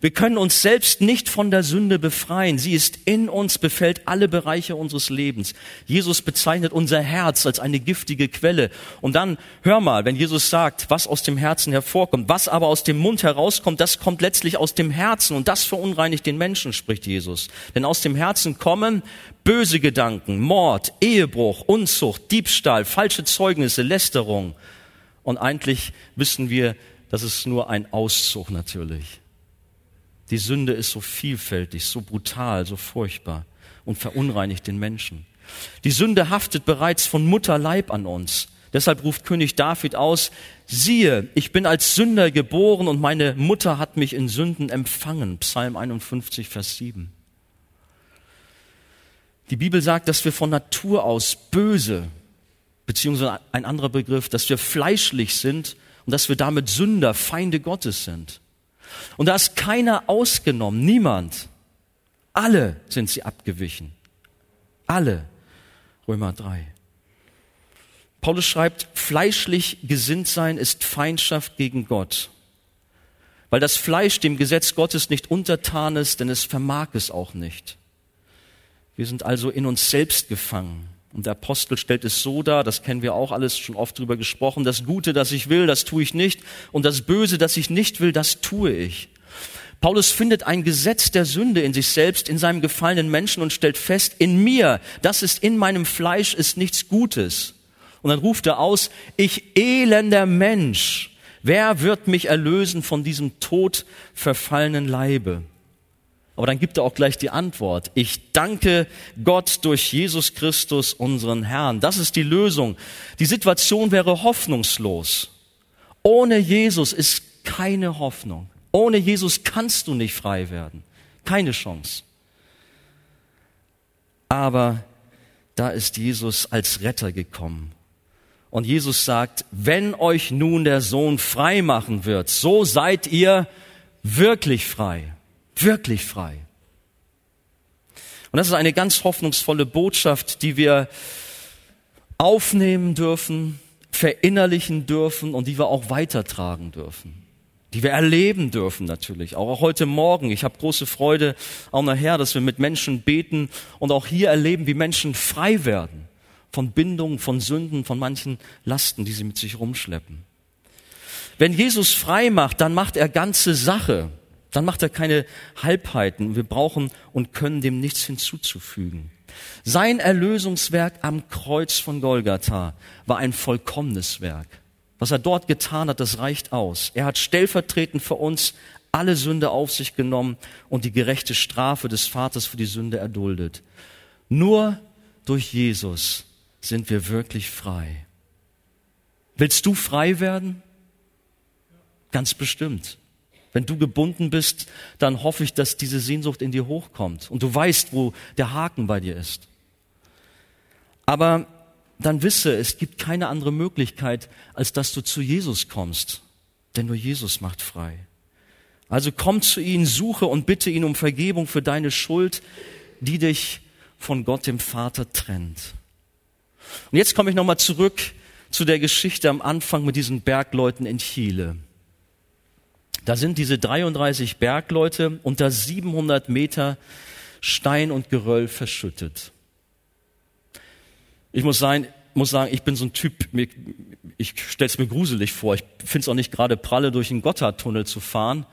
Wir können uns selbst nicht von der Sünde befreien. Sie ist in uns, befällt alle Bereiche unseres Lebens. Jesus bezeichnet unser Herz als eine giftige Quelle. Und dann, hör mal, wenn Jesus sagt, was aus dem Herzen hervorkommt, was aber aus dem Mund herauskommt, das kommt letztlich aus dem Herzen. Und das verunreinigt den Menschen, spricht Jesus. Denn aus dem Herzen kommen böse Gedanken, Mord, Ehebruch, Unzucht, Diebstahl, falsche Zeugnisse, Lästerung. Und eigentlich wissen wir, das ist nur ein Auszug natürlich. Die Sünde ist so vielfältig, so brutal, so furchtbar und verunreinigt den Menschen. Die Sünde haftet bereits von Mutterleib an uns. Deshalb ruft König David aus, siehe, ich bin als Sünder geboren und meine Mutter hat mich in Sünden empfangen. Psalm 51, Vers 7. Die Bibel sagt, dass wir von Natur aus böse, beziehungsweise ein anderer Begriff, dass wir fleischlich sind und dass wir damit Sünder, Feinde Gottes sind. Und da ist keiner ausgenommen, niemand. Alle sind sie abgewichen. Alle. Römer 3. Paulus schreibt, fleischlich gesinnt sein ist Feindschaft gegen Gott. Weil das Fleisch dem Gesetz Gottes nicht untertan ist, denn es vermag es auch nicht. Wir sind also in uns selbst gefangen. Und der Apostel stellt es so dar, das kennen wir auch alles schon oft drüber gesprochen, das Gute, das ich will, das tue ich nicht, und das Böse, das ich nicht will, das tue ich. Paulus findet ein Gesetz der Sünde in sich selbst, in seinem gefallenen Menschen und stellt fest, in mir, das ist in meinem Fleisch, ist nichts Gutes. Und dann ruft er aus, ich elender Mensch, wer wird mich erlösen von diesem tot verfallenen Leibe? Aber dann gibt er auch gleich die Antwort. Ich danke Gott durch Jesus Christus, unseren Herrn. Das ist die Lösung. Die Situation wäre hoffnungslos. Ohne Jesus ist keine Hoffnung. Ohne Jesus kannst du nicht frei werden. Keine Chance. Aber da ist Jesus als Retter gekommen. Und Jesus sagt, wenn euch nun der Sohn frei machen wird, so seid ihr wirklich frei wirklich frei. Und das ist eine ganz hoffnungsvolle Botschaft, die wir aufnehmen dürfen, verinnerlichen dürfen und die wir auch weitertragen dürfen. Die wir erleben dürfen natürlich, auch heute Morgen. Ich habe große Freude auch nachher, dass wir mit Menschen beten und auch hier erleben, wie Menschen frei werden von Bindungen, von Sünden, von manchen Lasten, die sie mit sich rumschleppen. Wenn Jesus frei macht, dann macht er ganze Sache. Dann macht er keine Halbheiten. Wir brauchen und können dem nichts hinzuzufügen. Sein Erlösungswerk am Kreuz von Golgatha war ein vollkommenes Werk. Was er dort getan hat, das reicht aus. Er hat stellvertretend für uns alle Sünde auf sich genommen und die gerechte Strafe des Vaters für die Sünde erduldet. Nur durch Jesus sind wir wirklich frei. Willst du frei werden? Ganz bestimmt. Wenn du gebunden bist, dann hoffe ich, dass diese Sehnsucht in dir hochkommt und du weißt, wo der Haken bei dir ist. Aber dann wisse, es gibt keine andere Möglichkeit, als dass du zu Jesus kommst, denn nur Jesus macht frei. Also komm zu ihm, suche und bitte ihn um Vergebung für deine Schuld, die dich von Gott dem Vater trennt. Und jetzt komme ich nochmal zurück zu der Geschichte am Anfang mit diesen Bergleuten in Chile. Da sind diese 33 Bergleute unter 700 Meter Stein und Geröll verschüttet. Ich muss sagen, muss sagen, ich bin so ein Typ, ich stelle es mir gruselig vor. Ich finde es auch nicht gerade pralle, durch den Gotthardtunnel zu fahren.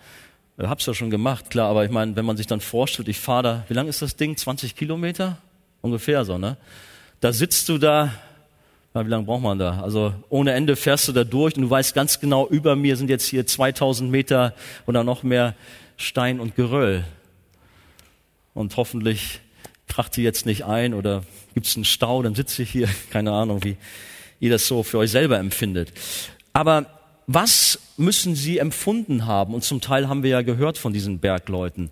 Ich hab's ja schon gemacht, klar, aber ich meine, wenn man sich dann vorstellt, ich fahre da, wie lang ist das Ding? 20 Kilometer? Ungefähr so, ne? Da sitzt du da, na, wie lange braucht man da? Also ohne Ende fährst du da durch und du weißt ganz genau, über mir sind jetzt hier 2000 Meter oder noch mehr Stein und Geröll. Und hoffentlich kracht die jetzt nicht ein oder gibt es einen Stau, dann sitze ich hier, keine Ahnung, wie ihr das so für euch selber empfindet. Aber was müssen sie empfunden haben? Und zum Teil haben wir ja gehört von diesen Bergleuten.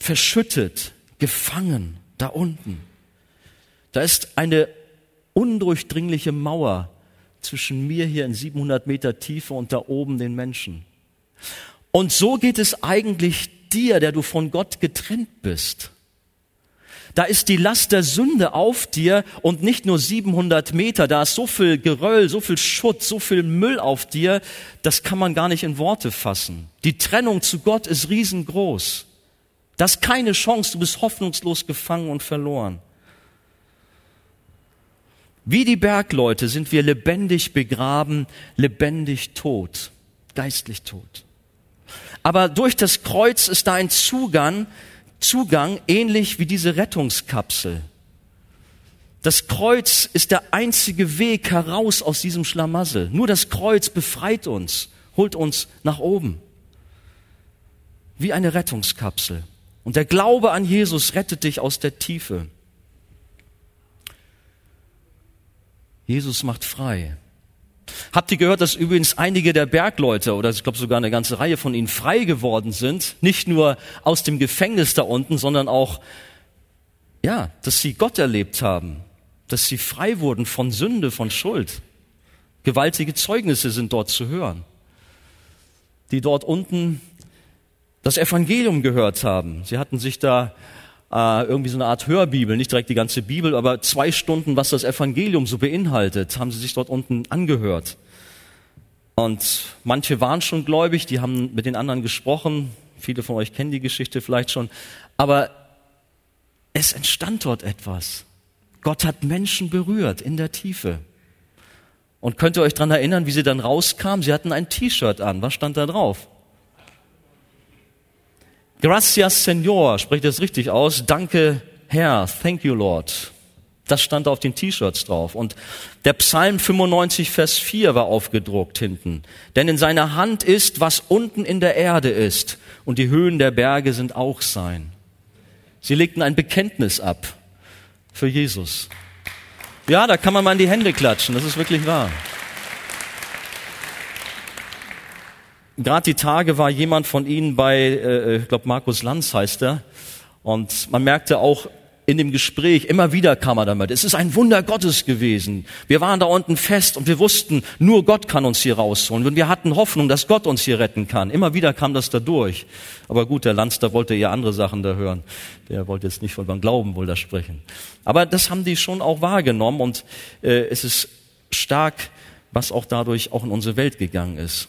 Verschüttet, gefangen, da unten. Da ist eine undurchdringliche Mauer zwischen mir hier in 700 Meter Tiefe und da oben den Menschen. Und so geht es eigentlich dir, der du von Gott getrennt bist. Da ist die Last der Sünde auf dir und nicht nur 700 Meter, da ist so viel Geröll, so viel Schutt, so viel Müll auf dir, das kann man gar nicht in Worte fassen. Die Trennung zu Gott ist riesengroß. Das ist keine Chance, du bist hoffnungslos gefangen und verloren. Wie die Bergleute sind wir lebendig begraben, lebendig tot, geistlich tot. Aber durch das Kreuz ist da ein Zugang, Zugang ähnlich wie diese Rettungskapsel. Das Kreuz ist der einzige Weg heraus aus diesem Schlamassel. Nur das Kreuz befreit uns, holt uns nach oben. Wie eine Rettungskapsel. Und der Glaube an Jesus rettet dich aus der Tiefe. Jesus macht frei. Habt ihr gehört, dass übrigens einige der Bergleute oder ich glaube sogar eine ganze Reihe von ihnen frei geworden sind? Nicht nur aus dem Gefängnis da unten, sondern auch, ja, dass sie Gott erlebt haben, dass sie frei wurden von Sünde, von Schuld. Gewaltige Zeugnisse sind dort zu hören, die dort unten das Evangelium gehört haben. Sie hatten sich da äh, irgendwie so eine Art Hörbibel, nicht direkt die ganze Bibel, aber zwei Stunden, was das Evangelium so beinhaltet, haben sie sich dort unten angehört. Und manche waren schon gläubig, die haben mit den anderen gesprochen. Viele von euch kennen die Geschichte vielleicht schon. Aber es entstand dort etwas. Gott hat Menschen berührt in der Tiefe. Und könnt ihr euch dran erinnern, wie sie dann rauskamen? Sie hatten ein T-Shirt an. Was stand da drauf? Gracias, Señor, spricht das richtig aus. Danke, Herr. Thank you, Lord. Das stand auf den T-Shirts drauf. Und der Psalm 95, Vers 4 war aufgedruckt hinten. Denn in seiner Hand ist, was unten in der Erde ist. Und die Höhen der Berge sind auch sein. Sie legten ein Bekenntnis ab für Jesus. Ja, da kann man mal in die Hände klatschen. Das ist wirklich wahr. Gerade die Tage war jemand von Ihnen bei, äh, äh ich glaube Markus Lanz heißt er, und man merkte auch, in dem Gespräch, immer wieder kam er damit. Es ist ein Wunder Gottes gewesen. Wir waren da unten fest und wir wussten, nur Gott kann uns hier rausholen. Und wir hatten Hoffnung, dass Gott uns hier retten kann. Immer wieder kam das da durch. Aber gut, der Lanster wollte ja andere Sachen da hören. Der wollte jetzt nicht von beim Glauben wohl da sprechen. Aber das haben die schon auch wahrgenommen und äh, es ist stark, was auch dadurch auch in unsere Welt gegangen ist.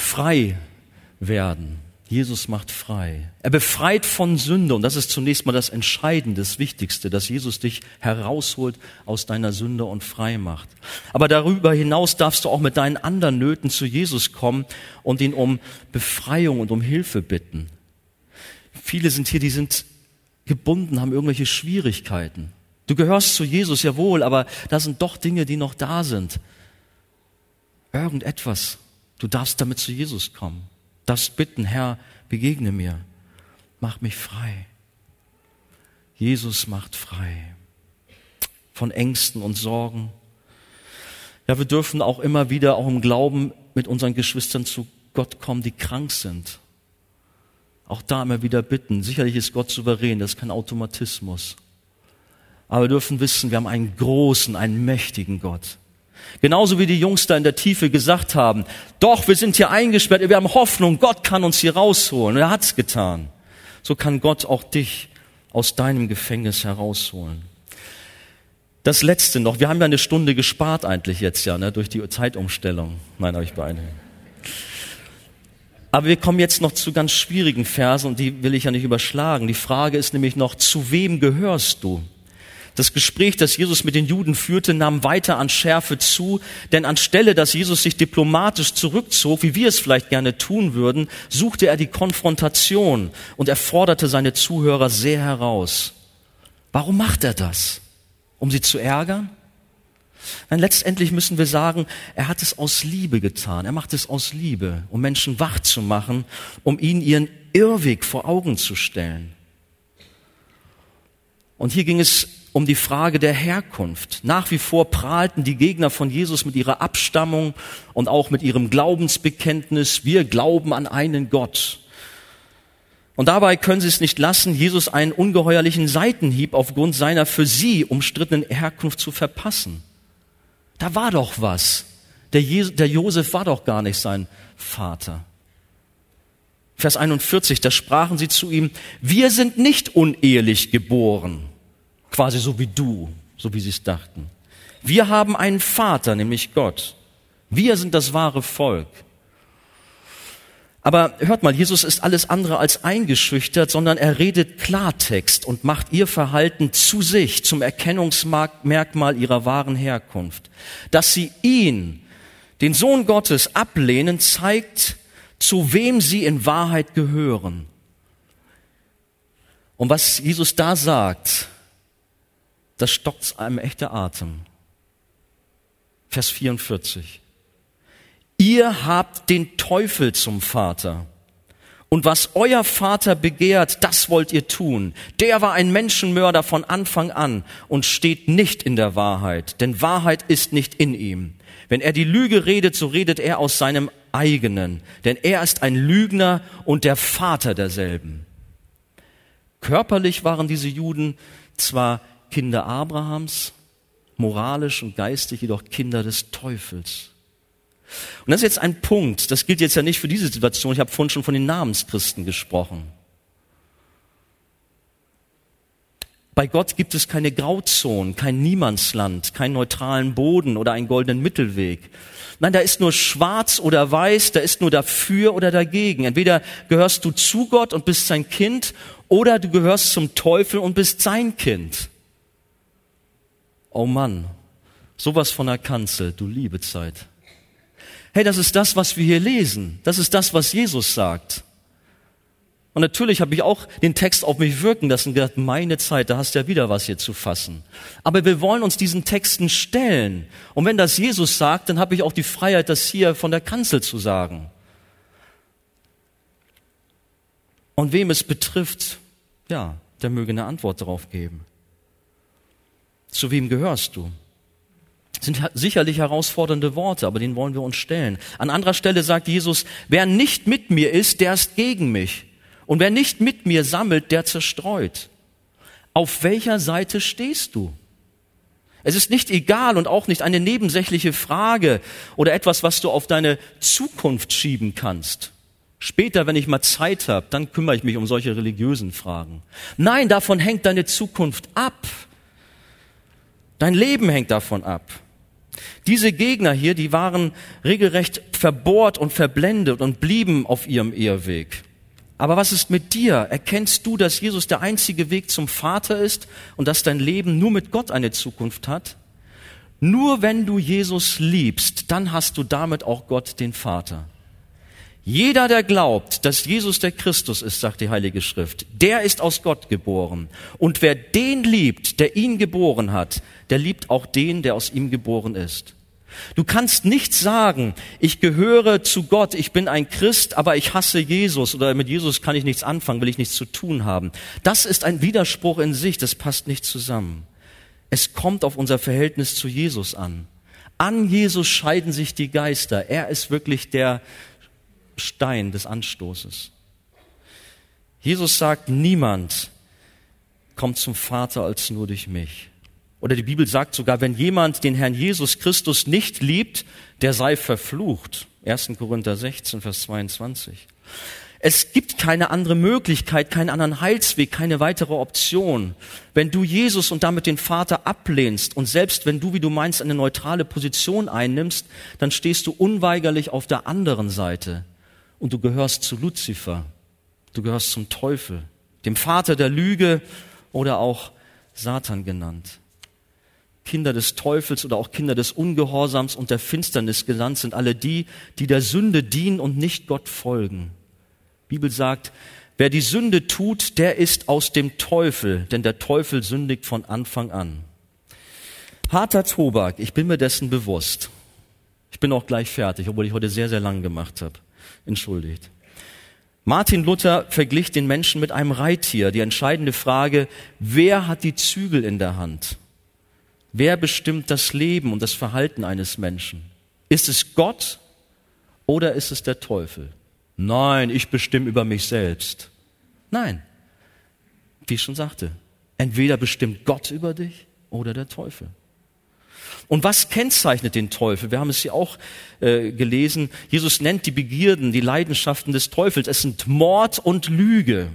Frei werden Jesus macht frei. Er befreit von Sünde und das ist zunächst mal das Entscheidende, das Wichtigste, dass Jesus dich herausholt aus deiner Sünde und frei macht. Aber darüber hinaus darfst du auch mit deinen anderen Nöten zu Jesus kommen und ihn um Befreiung und um Hilfe bitten. Viele sind hier, die sind gebunden, haben irgendwelche Schwierigkeiten. Du gehörst zu Jesus, jawohl, aber da sind doch Dinge, die noch da sind. Irgendetwas. Du darfst damit zu Jesus kommen darfst bitten, Herr, begegne mir, mach mich frei. Jesus macht frei von Ängsten und Sorgen. Ja, wir dürfen auch immer wieder, auch im Glauben, mit unseren Geschwistern zu Gott kommen, die krank sind. Auch da immer wieder bitten. Sicherlich ist Gott souverän, das ist kein Automatismus. Aber wir dürfen wissen, wir haben einen großen, einen mächtigen Gott. Genauso wie die Jungs da in der Tiefe gesagt haben, doch, wir sind hier eingesperrt, wir haben Hoffnung, Gott kann uns hier rausholen. Und er hat's getan. So kann Gott auch dich aus deinem Gefängnis herausholen. Das letzte noch, wir haben ja eine Stunde gespart eigentlich jetzt ja, ne, durch die Zeitumstellung. Nein, habe ich Beine. Aber wir kommen jetzt noch zu ganz schwierigen Versen und die will ich ja nicht überschlagen. Die Frage ist nämlich noch, zu wem gehörst du? Das Gespräch, das Jesus mit den Juden führte, nahm weiter an Schärfe zu, denn anstelle, dass Jesus sich diplomatisch zurückzog, wie wir es vielleicht gerne tun würden, suchte er die Konfrontation und er forderte seine Zuhörer sehr heraus. Warum macht er das? Um sie zu ärgern? Nein, letztendlich müssen wir sagen, er hat es aus Liebe getan. Er macht es aus Liebe, um Menschen wach zu machen, um ihnen ihren Irrweg vor Augen zu stellen. Und hier ging es um die Frage der Herkunft. Nach wie vor prahlten die Gegner von Jesus mit ihrer Abstammung und auch mit ihrem Glaubensbekenntnis, wir glauben an einen Gott. Und dabei können sie es nicht lassen, Jesus einen ungeheuerlichen Seitenhieb aufgrund seiner für sie umstrittenen Herkunft zu verpassen. Da war doch was. Der, Je der Josef war doch gar nicht sein Vater. Vers 41, da sprachen sie zu ihm, wir sind nicht unehelich geboren quasi so wie du, so wie sie es dachten. Wir haben einen Vater, nämlich Gott. Wir sind das wahre Volk. Aber hört mal, Jesus ist alles andere als eingeschüchtert, sondern er redet Klartext und macht ihr Verhalten zu sich zum Erkennungsmerkmal ihrer wahren Herkunft. Dass sie ihn, den Sohn Gottes, ablehnen, zeigt, zu wem sie in Wahrheit gehören. Und was Jesus da sagt, das stockt einem echter Atem. Vers 44. Ihr habt den Teufel zum Vater. Und was euer Vater begehrt, das wollt ihr tun. Der war ein Menschenmörder von Anfang an und steht nicht in der Wahrheit, denn Wahrheit ist nicht in ihm. Wenn er die Lüge redet, so redet er aus seinem eigenen, denn er ist ein Lügner und der Vater derselben. Körperlich waren diese Juden zwar Kinder Abrahams, moralisch und geistig jedoch Kinder des Teufels. Und das ist jetzt ein Punkt, das gilt jetzt ja nicht für diese Situation, ich habe vorhin schon von den Namenschristen gesprochen. Bei Gott gibt es keine Grauzonen, kein Niemandsland, keinen neutralen Boden oder einen goldenen Mittelweg. Nein, da ist nur schwarz oder weiß, da ist nur dafür oder dagegen. Entweder gehörst du zu Gott und bist sein Kind oder du gehörst zum Teufel und bist sein Kind. Oh Mann, sowas von der Kanzel, du liebe Zeit. Hey, das ist das, was wir hier lesen. Das ist das, was Jesus sagt. Und natürlich habe ich auch den Text auf mich wirken lassen und gedacht, meine Zeit, da hast du ja wieder was hier zu fassen. Aber wir wollen uns diesen Texten stellen. Und wenn das Jesus sagt, dann habe ich auch die Freiheit, das hier von der Kanzel zu sagen. Und wem es betrifft, ja, der möge eine Antwort darauf geben. Zu wem gehörst du? Das sind sicherlich herausfordernde Worte, aber denen wollen wir uns stellen. An anderer Stelle sagt Jesus, wer nicht mit mir ist, der ist gegen mich. Und wer nicht mit mir sammelt, der zerstreut. Auf welcher Seite stehst du? Es ist nicht egal und auch nicht eine nebensächliche Frage oder etwas, was du auf deine Zukunft schieben kannst. Später, wenn ich mal Zeit habe, dann kümmere ich mich um solche religiösen Fragen. Nein, davon hängt deine Zukunft ab. Dein Leben hängt davon ab. Diese Gegner hier, die waren regelrecht verbohrt und verblendet und blieben auf ihrem Irrweg. Aber was ist mit dir? Erkennst du, dass Jesus der einzige Weg zum Vater ist und dass dein Leben nur mit Gott eine Zukunft hat? Nur wenn du Jesus liebst, dann hast du damit auch Gott den Vater. Jeder, der glaubt, dass Jesus der Christus ist, sagt die Heilige Schrift, der ist aus Gott geboren. Und wer den liebt, der ihn geboren hat, der liebt auch den, der aus ihm geboren ist. Du kannst nicht sagen, ich gehöre zu Gott, ich bin ein Christ, aber ich hasse Jesus oder mit Jesus kann ich nichts anfangen, will ich nichts zu tun haben. Das ist ein Widerspruch in sich, das passt nicht zusammen. Es kommt auf unser Verhältnis zu Jesus an. An Jesus scheiden sich die Geister. Er ist wirklich der Stein des Anstoßes. Jesus sagt, niemand kommt zum Vater als nur durch mich. Oder die Bibel sagt sogar, wenn jemand den Herrn Jesus Christus nicht liebt, der sei verflucht. 1. Korinther 16, Vers 22. Es gibt keine andere Möglichkeit, keinen anderen Heilsweg, keine weitere Option. Wenn du Jesus und damit den Vater ablehnst und selbst wenn du, wie du meinst, eine neutrale Position einnimmst, dann stehst du unweigerlich auf der anderen Seite und du gehörst zu Luzifer, du gehörst zum Teufel, dem Vater der Lüge oder auch Satan genannt. Kinder des Teufels oder auch Kinder des Ungehorsams und der Finsternis gelandet sind alle die, die der Sünde dienen und nicht Gott folgen. Die Bibel sagt, wer die Sünde tut, der ist aus dem Teufel, denn der Teufel sündigt von Anfang an. Harter Tobak, ich bin mir dessen bewusst. Ich bin auch gleich fertig, obwohl ich heute sehr, sehr lang gemacht habe. Entschuldigt. Martin Luther verglich den Menschen mit einem Reittier. Die entscheidende Frage, wer hat die Zügel in der Hand? Wer bestimmt das Leben und das Verhalten eines Menschen? Ist es Gott oder ist es der Teufel? Nein, ich bestimme über mich selbst. Nein, wie ich schon sagte, entweder bestimmt Gott über dich oder der Teufel. Und was kennzeichnet den Teufel? Wir haben es hier auch äh, gelesen. Jesus nennt die Begierden, die Leidenschaften des Teufels. Es sind Mord und Lüge.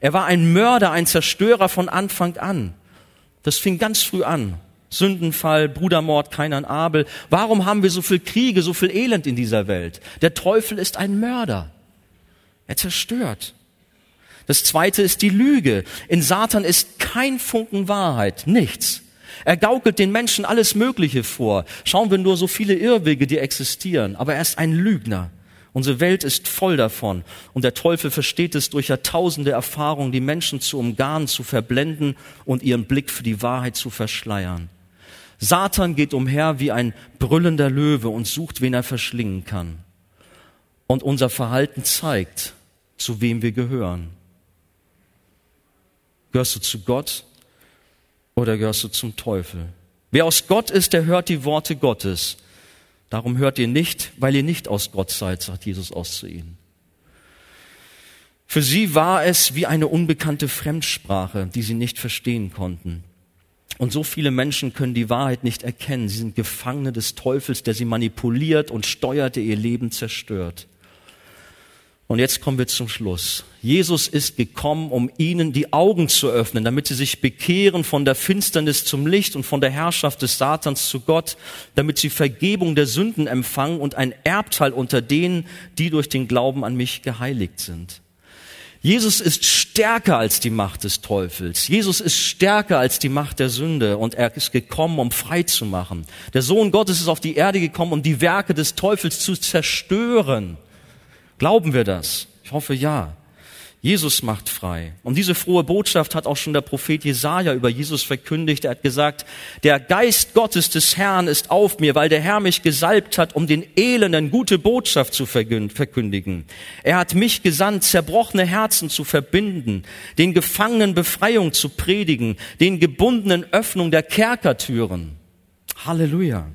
Er war ein Mörder, ein Zerstörer von Anfang an. Das fing ganz früh an. Sündenfall, Brudermord, kein an Abel. Warum haben wir so viel Kriege, so viel Elend in dieser Welt? Der Teufel ist ein Mörder. Er zerstört. Das zweite ist die Lüge. In Satan ist kein Funken Wahrheit, nichts. Er gaukelt den Menschen alles Mögliche vor. Schauen wir nur so viele Irrwege, die existieren. Aber er ist ein Lügner. Unsere Welt ist voll davon. Und der Teufel versteht es durch Jahrtausende Erfahrungen, die Menschen zu umgarnen, zu verblenden und ihren Blick für die Wahrheit zu verschleiern. Satan geht umher wie ein brüllender Löwe und sucht, wen er verschlingen kann. Und unser Verhalten zeigt, zu wem wir gehören. Gehörst du zu Gott oder gehörst du zum Teufel? Wer aus Gott ist, der hört die Worte Gottes. Darum hört ihr nicht, weil ihr nicht aus Gott seid, sagt Jesus aus zu ihnen. Für sie war es wie eine unbekannte Fremdsprache, die sie nicht verstehen konnten. Und so viele Menschen können die Wahrheit nicht erkennen. Sie sind Gefangene des Teufels, der sie manipuliert und steuert, der ihr Leben zerstört. Und jetzt kommen wir zum Schluss. Jesus ist gekommen, um ihnen die Augen zu öffnen, damit sie sich bekehren von der Finsternis zum Licht und von der Herrschaft des Satans zu Gott, damit sie Vergebung der Sünden empfangen und ein Erbteil unter denen, die durch den Glauben an mich geheiligt sind. Jesus ist stärker als die Macht des Teufels. Jesus ist stärker als die Macht der Sünde und er ist gekommen, um frei zu machen. Der Sohn Gottes ist auf die Erde gekommen, um die Werke des Teufels zu zerstören. Glauben wir das? Ich hoffe ja. Jesus macht frei. Und diese frohe Botschaft hat auch schon der Prophet Jesaja über Jesus verkündigt. Er hat gesagt, der Geist Gottes des Herrn ist auf mir, weil der Herr mich gesalbt hat, um den Elenden gute Botschaft zu verkündigen. Er hat mich gesandt, zerbrochene Herzen zu verbinden, den Gefangenen Befreiung zu predigen, den Gebundenen Öffnung der Kerkertüren. Halleluja.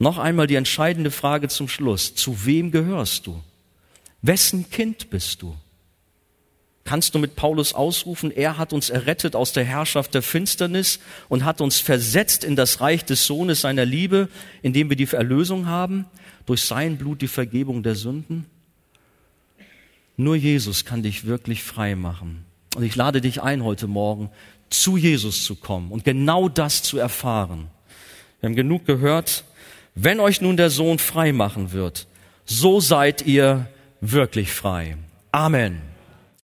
Noch einmal die entscheidende Frage zum Schluss. Zu wem gehörst du? Wessen Kind bist du? Kannst du mit Paulus ausrufen, er hat uns errettet aus der Herrschaft der Finsternis und hat uns versetzt in das Reich des Sohnes seiner Liebe, indem wir die Erlösung haben, durch sein Blut die Vergebung der Sünden? Nur Jesus kann dich wirklich frei machen. Und ich lade dich ein, heute Morgen zu Jesus zu kommen und genau das zu erfahren. Wir haben genug gehört. Wenn euch nun der Sohn frei machen wird, so seid ihr wirklich frei. Amen.